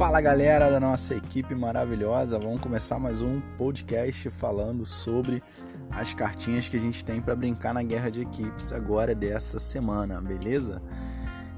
Fala galera da nossa equipe maravilhosa, vamos começar mais um podcast falando sobre as cartinhas que a gente tem para brincar na guerra de equipes agora dessa semana, beleza?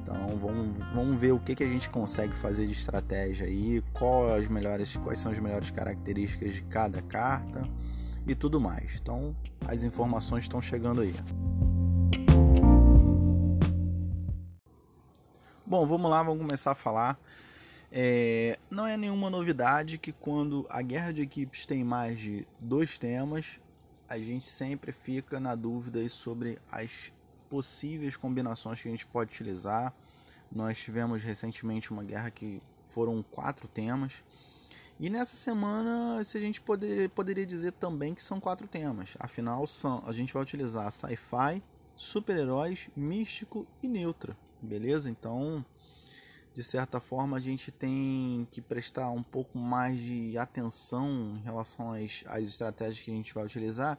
Então vamos, vamos ver o que, que a gente consegue fazer de estratégia aí, quais, as melhores, quais são as melhores características de cada carta e tudo mais. Então as informações estão chegando aí. Bom, vamos lá, vamos começar a falar. É, não é nenhuma novidade que quando a guerra de equipes tem mais de dois temas, a gente sempre fica na dúvida sobre as possíveis combinações que a gente pode utilizar. Nós tivemos recentemente uma guerra que foram quatro temas. E nessa semana, se a gente poder, poderia dizer também que são quatro temas. Afinal, são, a gente vai utilizar sci-fi, super-heróis, místico e neutra beleza? Então, de certa forma, a gente tem que prestar um pouco mais de atenção em relação às, às estratégias que a gente vai utilizar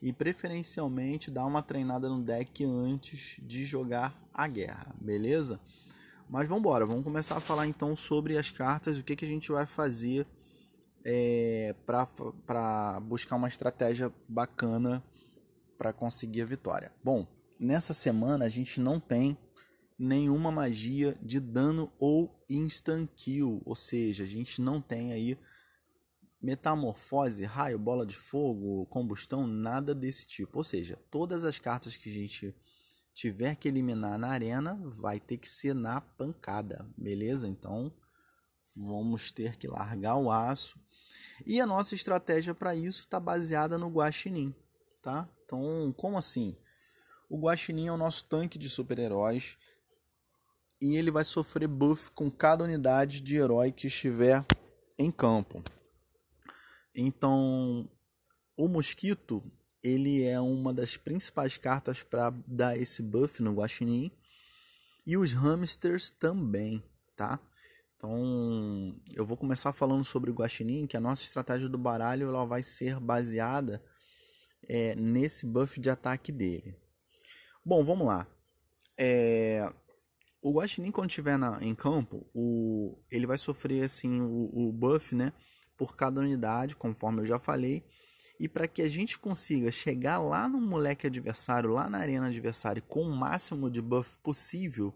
e preferencialmente dar uma treinada no deck antes de jogar a guerra, beleza? Mas vamos embora, vamos começar a falar então sobre as cartas, o que, que a gente vai fazer é, para buscar uma estratégia bacana para conseguir a vitória. Bom, nessa semana a gente não tem nenhuma magia de dano ou instant kill, ou seja, a gente não tem aí metamorfose, raio, bola de fogo, combustão, nada desse tipo. Ou seja, todas as cartas que a gente tiver que eliminar na arena vai ter que ser na pancada, beleza? Então vamos ter que largar o aço. E a nossa estratégia para isso está baseada no Guaxinim, tá? Então, como assim? O Guaxinim é o nosso tanque de super-heróis e ele vai sofrer buff com cada unidade de herói que estiver em campo. Então, o mosquito ele é uma das principais cartas para dar esse buff no guaxinim e os hamsters também, tá? Então, eu vou começar falando sobre o guaxinim, que a nossa estratégia do baralho ela vai ser baseada é, nesse buff de ataque dele. Bom, vamos lá. É, o Guaxinim, quando estiver na, em campo, o, ele vai sofrer assim o, o buff né, por cada unidade, conforme eu já falei. E para que a gente consiga chegar lá no moleque adversário, lá na arena adversária, com o máximo de buff possível,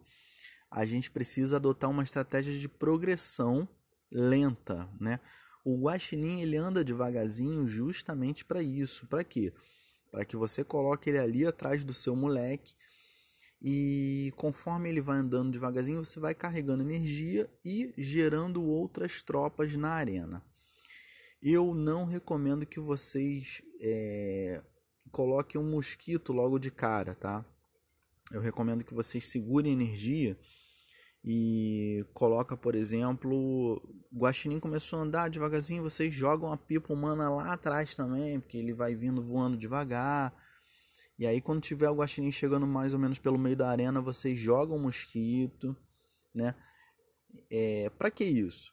a gente precisa adotar uma estratégia de progressão lenta, né? O guaxinim ele anda devagarzinho justamente para isso. Para quê? Para que você coloque ele ali atrás do seu moleque e conforme ele vai andando devagarzinho, você vai carregando energia e gerando outras tropas na arena. Eu não recomendo que vocês é, coloquem um mosquito logo de cara, tá? Eu recomendo que vocês segurem energia e coloca, por exemplo, o Guaxinim começou a andar devagarzinho, vocês jogam a pipa humana lá atrás também, porque ele vai vindo voando devagar e aí quando tiver o guaxinim chegando mais ou menos pelo meio da arena, vocês jogam o mosquito, né? É, para que isso?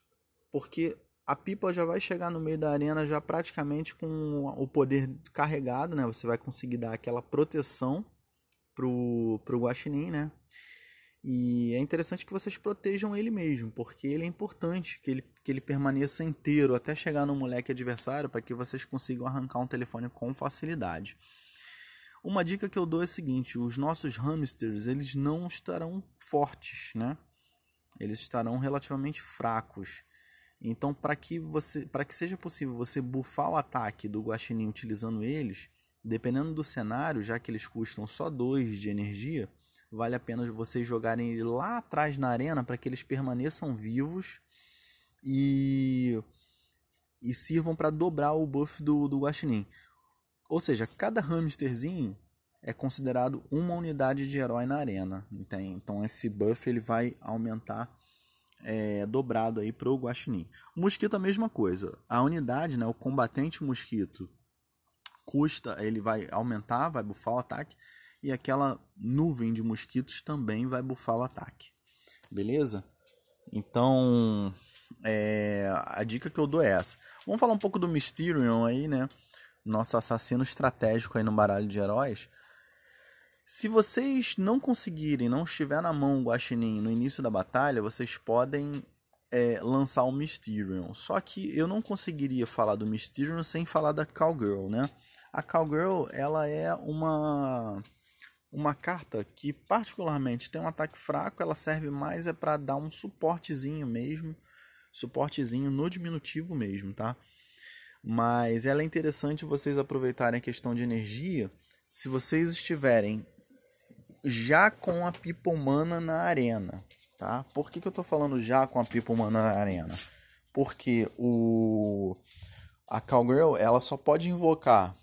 Porque a pipa já vai chegar no meio da arena já praticamente com o poder carregado, né? Você vai conseguir dar aquela proteção pro, pro guaxinim, né? E é interessante que vocês protejam ele mesmo, porque ele é importante que ele, que ele permaneça inteiro até chegar no moleque adversário para que vocês consigam arrancar um telefone com facilidade. Uma dica que eu dou é a seguinte: os nossos hamsters eles não estarão fortes, né? Eles estarão relativamente fracos. Então, para que você, para que seja possível você buffar o ataque do guaxinim utilizando eles, dependendo do cenário, já que eles custam só 2 de energia, vale a pena vocês jogarem ele lá atrás na arena para que eles permaneçam vivos e e sirvam para dobrar o buff do, do guaxinim. Ou seja, cada hamsterzinho é considerado uma unidade de herói na arena. Entende? Então esse buff ele vai aumentar é, dobrado aí para o guaxinim. O mosquito a mesma coisa. A unidade, né, o combatente mosquito, custa, ele vai aumentar, vai bufar o ataque. E aquela nuvem de mosquitos também vai bufar o ataque. Beleza? Então, é, a dica que eu dou é essa. Vamos falar um pouco do Mysterion aí, né? Nosso assassino estratégico aí no baralho de heróis. Se vocês não conseguirem, não estiver na mão o Guaxinim no início da batalha, vocês podem é, lançar o Mysterion. Só que eu não conseguiria falar do Mysterion sem falar da Cowgirl, né? A Cowgirl, ela é uma uma carta que particularmente tem um ataque fraco, ela serve mais é para dar um suportezinho mesmo, suportezinho no diminutivo mesmo, tá? Mas ela é interessante vocês aproveitarem a questão de energia se vocês estiverem já com a pipa humana na arena, tá? Por que, que eu tô falando já com a pipa humana na arena? Porque o a Cowgirl, ela só pode invocar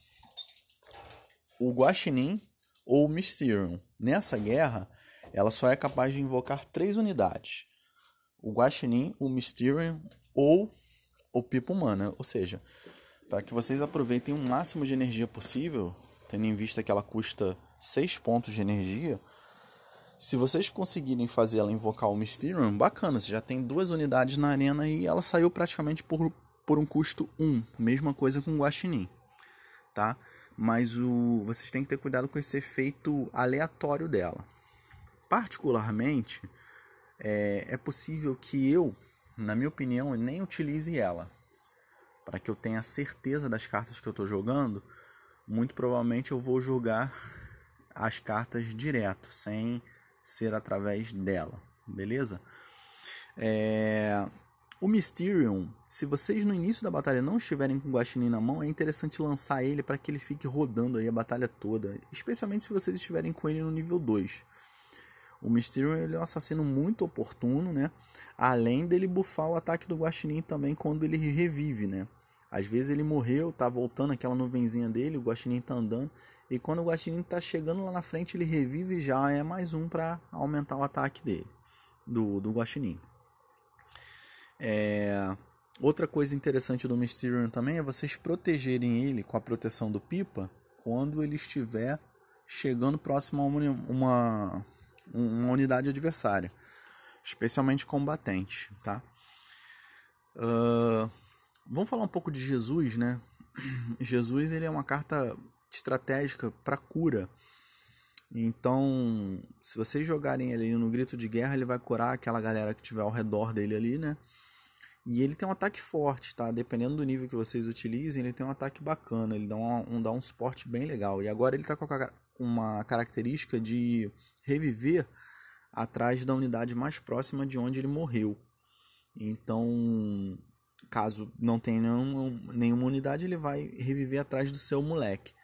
o Guaxinim ou Mysterium. Nessa guerra, ela só é capaz de invocar três unidades: o Guaxinim, o Mysterium ou o Pipo Humana. Ou seja, para que vocês aproveitem o máximo de energia possível, tendo em vista que ela custa 6 pontos de energia, se vocês conseguirem fazer ela invocar o Mysterium, bacana, você já tem duas unidades na arena e ela saiu praticamente por, por um custo 1. Mesma coisa com o Guaxinim, tá? mas o, vocês têm que ter cuidado com esse efeito aleatório dela. Particularmente, é, é possível que eu, na minha opinião, nem utilize ela. Para que eu tenha certeza das cartas que eu estou jogando, muito provavelmente eu vou jogar as cartas direto, sem ser através dela, beleza? É, o Mysterium, se vocês no início da batalha não estiverem com o Guaxinim na mão, é interessante lançar ele para que ele fique rodando aí a batalha toda, especialmente se vocês estiverem com ele no nível 2. O Mysterium ele é um assassino muito oportuno, né? Além dele buffar o ataque do Guaxinim também quando ele revive, né? Às vezes ele morreu, tá voltando aquela nuvenzinha dele, o Guaxinim tá andando, e quando o Guaxinim tá chegando lá na frente, ele revive e já é mais um para aumentar o ataque dele, do, do Guaxinim. É... Outra coisa interessante do Mysterium também é vocês protegerem ele com a proteção do Pipa quando ele estiver chegando próximo a uma, uma unidade adversária, especialmente combatente, tá? Uh, vamos falar um pouco de Jesus, né? Jesus ele é uma carta estratégica para cura. Então, se vocês jogarem ele no grito de guerra, ele vai curar aquela galera que tiver ao redor dele ali, né? E ele tem um ataque forte, tá? Dependendo do nível que vocês utilizem, ele tem um ataque bacana, ele dá um, um dá um suporte bem legal. E agora ele está com uma característica de reviver atrás da unidade mais próxima de onde ele morreu. Então, caso não tenha nenhuma, nenhuma unidade, ele vai reviver atrás do seu moleque.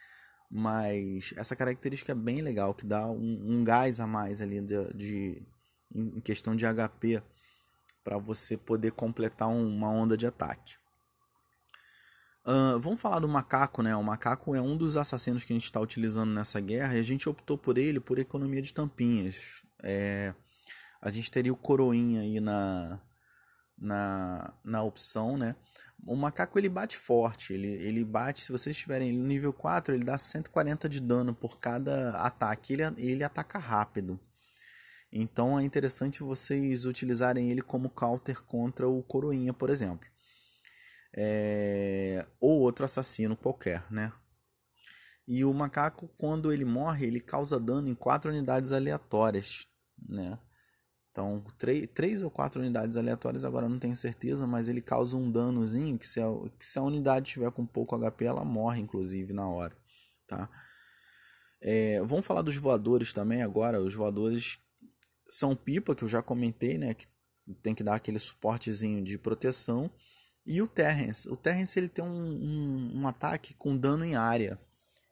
Mas essa característica é bem legal, que dá um, um gás a mais ali de, de, em questão de HP para você poder completar uma onda de ataque. Uh, vamos falar do macaco, né? O macaco é um dos assassinos que a gente está utilizando nessa guerra e a gente optou por ele por economia de tampinhas. É, a gente teria o coroinha aí na, na, na opção, né? O macaco ele bate forte, ele, ele bate, se vocês estiverem no nível 4, ele dá 140 de dano por cada ataque, ele, ele ataca rápido. Então é interessante vocês utilizarem ele como counter contra o Coroinha, por exemplo. É... Ou outro assassino qualquer, né? E o macaco, quando ele morre, ele causa dano em quatro unidades aleatórias, né? Então, três ou quatro unidades aleatórias, agora não tenho certeza, mas ele causa um danozinho que se a, que se a unidade tiver com pouco HP, ela morre, inclusive, na hora, tá? É, vamos falar dos voadores também agora. Os voadores são Pipa, que eu já comentei, né? Que tem que dar aquele suportezinho de proteção. E o Terrence. O Terrence ele tem um, um, um ataque com dano em área.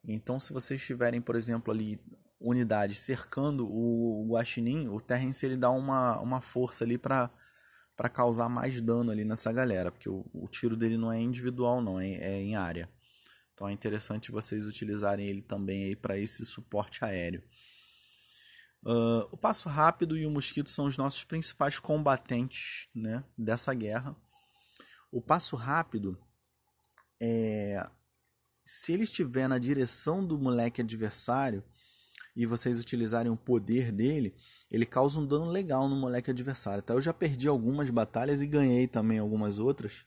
Então, se vocês tiverem, por exemplo, ali unidades cercando o, o Guaxinim, o Terrence ele dá uma, uma força ali para para causar mais dano ali nessa galera, porque o, o tiro dele não é individual não, é, é em área. Então é interessante vocês utilizarem ele também aí para esse suporte aéreo. Uh, o Passo Rápido e o Mosquito são os nossos principais combatentes né, dessa guerra. O Passo Rápido, é, se ele estiver na direção do moleque adversário e vocês utilizarem o poder dele, ele causa um dano legal no moleque adversário. Tá? Eu já perdi algumas batalhas e ganhei também algumas outras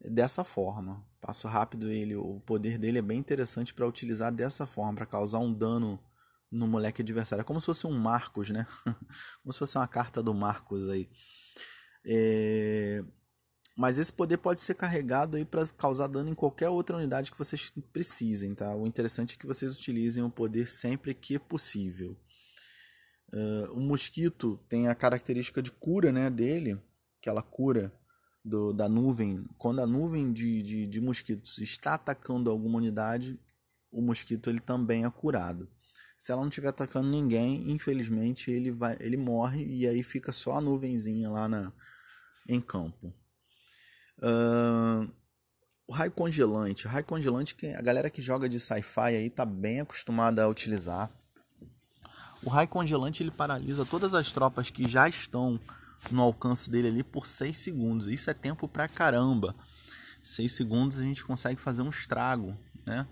dessa forma. Passo Rápido, ele, o poder dele é bem interessante para utilizar dessa forma, para causar um dano no moleque adversário. É como se fosse um Marcos, né? como se fosse uma carta do Marcos aí. É... Mas esse poder pode ser carregado aí para causar dano em qualquer outra unidade que vocês precisem, tá? O interessante é que vocês utilizem o poder sempre que possível. Uh, o mosquito tem a característica de cura né, dele, aquela cura do, da nuvem. Quando a nuvem de, de, de mosquitos está atacando alguma unidade, o mosquito ele também é curado. Se ela não estiver atacando ninguém, infelizmente ele, vai, ele morre e aí fica só a nuvenzinha lá na, em campo. Uh, o raio congelante. O raio congelante, que a galera que joga de sci-fi aí tá bem acostumada a utilizar. O raio congelante ele paralisa todas as tropas que já estão no alcance dele ali por 6 segundos. Isso é tempo pra caramba. 6 segundos a gente consegue fazer um estrago, né?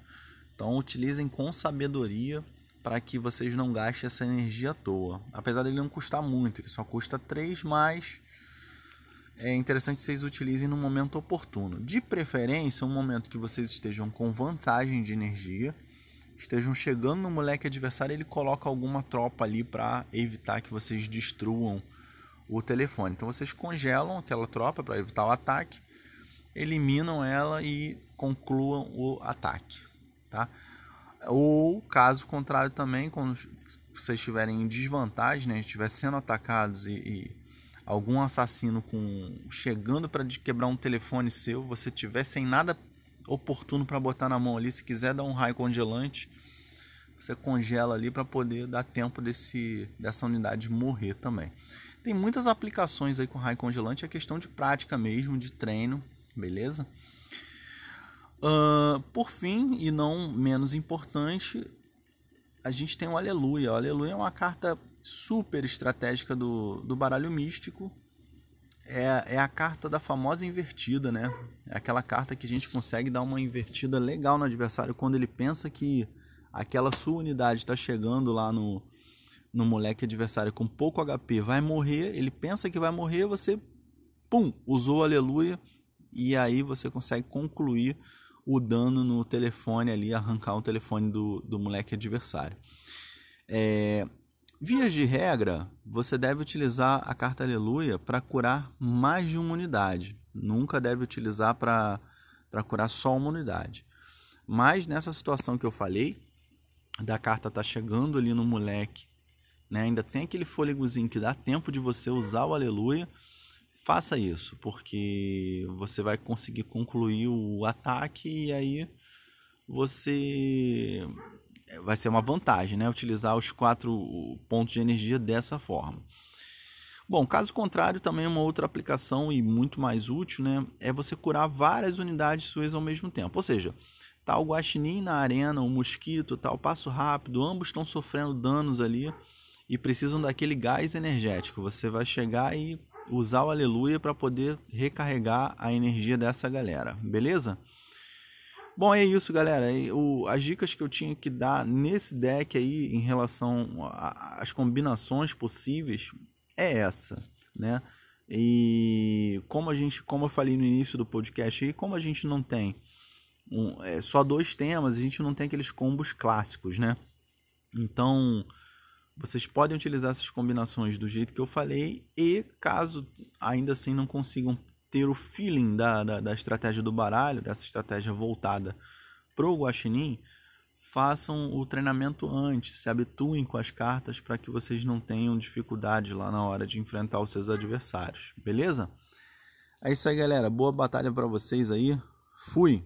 Então utilizem com sabedoria para que vocês não gastem essa energia à toa. Apesar dele não custar muito, ele só custa 3, mas é interessante que vocês utilizem no momento oportuno. De preferência, um momento que vocês estejam com vantagem de energia, estejam chegando no moleque adversário, ele coloca alguma tropa ali para evitar que vocês destruam o telefone. Então vocês congelam aquela tropa para evitar o ataque, eliminam ela e concluam o ataque, tá? Ou caso contrário também, quando vocês estiverem em desvantagem, né, estiver sendo atacados e, e algum assassino com chegando para quebrar um telefone seu, você tiver sem nada oportuno para botar na mão ali, se quiser dar um raio congelante, você congela ali para poder dar tempo desse dessa unidade morrer também. Tem muitas aplicações aí com raio congelante, é questão de prática mesmo, de treino, beleza? Uh, por fim, e não menos importante, a gente tem o Aleluia. O Aleluia é uma carta super estratégica do, do baralho místico. É, é a carta da famosa invertida, né? É aquela carta que a gente consegue dar uma invertida legal no adversário quando ele pensa que aquela sua unidade está chegando lá no, no moleque adversário com pouco HP, vai morrer, ele pensa que vai morrer, você, pum, usou aleluia e aí você consegue concluir o dano no telefone ali, arrancar o telefone do, do moleque adversário. É, Via de regra, você deve utilizar a carta Aleluia para curar mais de uma unidade. Nunca deve utilizar para curar só uma unidade. Mas nessa situação que eu falei, da carta tá chegando ali no moleque, né? ainda tem aquele fôlegozinho que dá tempo de você usar o Aleluia, faça isso, porque você vai conseguir concluir o ataque e aí você vai ser uma vantagem, né? Utilizar os quatro pontos de energia dessa forma. Bom, caso contrário, também uma outra aplicação e muito mais útil, né? É você curar várias unidades suas ao mesmo tempo. Ou seja, tá o guaxinim na arena, o mosquito, tá passo rápido, ambos estão sofrendo danos ali e precisam daquele gás energético. Você vai chegar e usar o aleluia para poder recarregar a energia dessa galera, beleza? Bom, é isso, galera. O, as dicas que eu tinha que dar nesse deck aí em relação às combinações possíveis é essa, né? E como a gente, como eu falei no início do podcast aí, como a gente não tem um, é, só dois temas, a gente não tem aqueles combos clássicos, né? Então, vocês podem utilizar essas combinações do jeito que eu falei e caso ainda assim não consigam ter o feeling da, da, da estratégia do baralho, dessa estratégia voltada pro guaxinim, façam o treinamento antes, se habituem com as cartas para que vocês não tenham dificuldade lá na hora de enfrentar os seus adversários, beleza? É isso aí, galera. Boa batalha para vocês aí. Fui.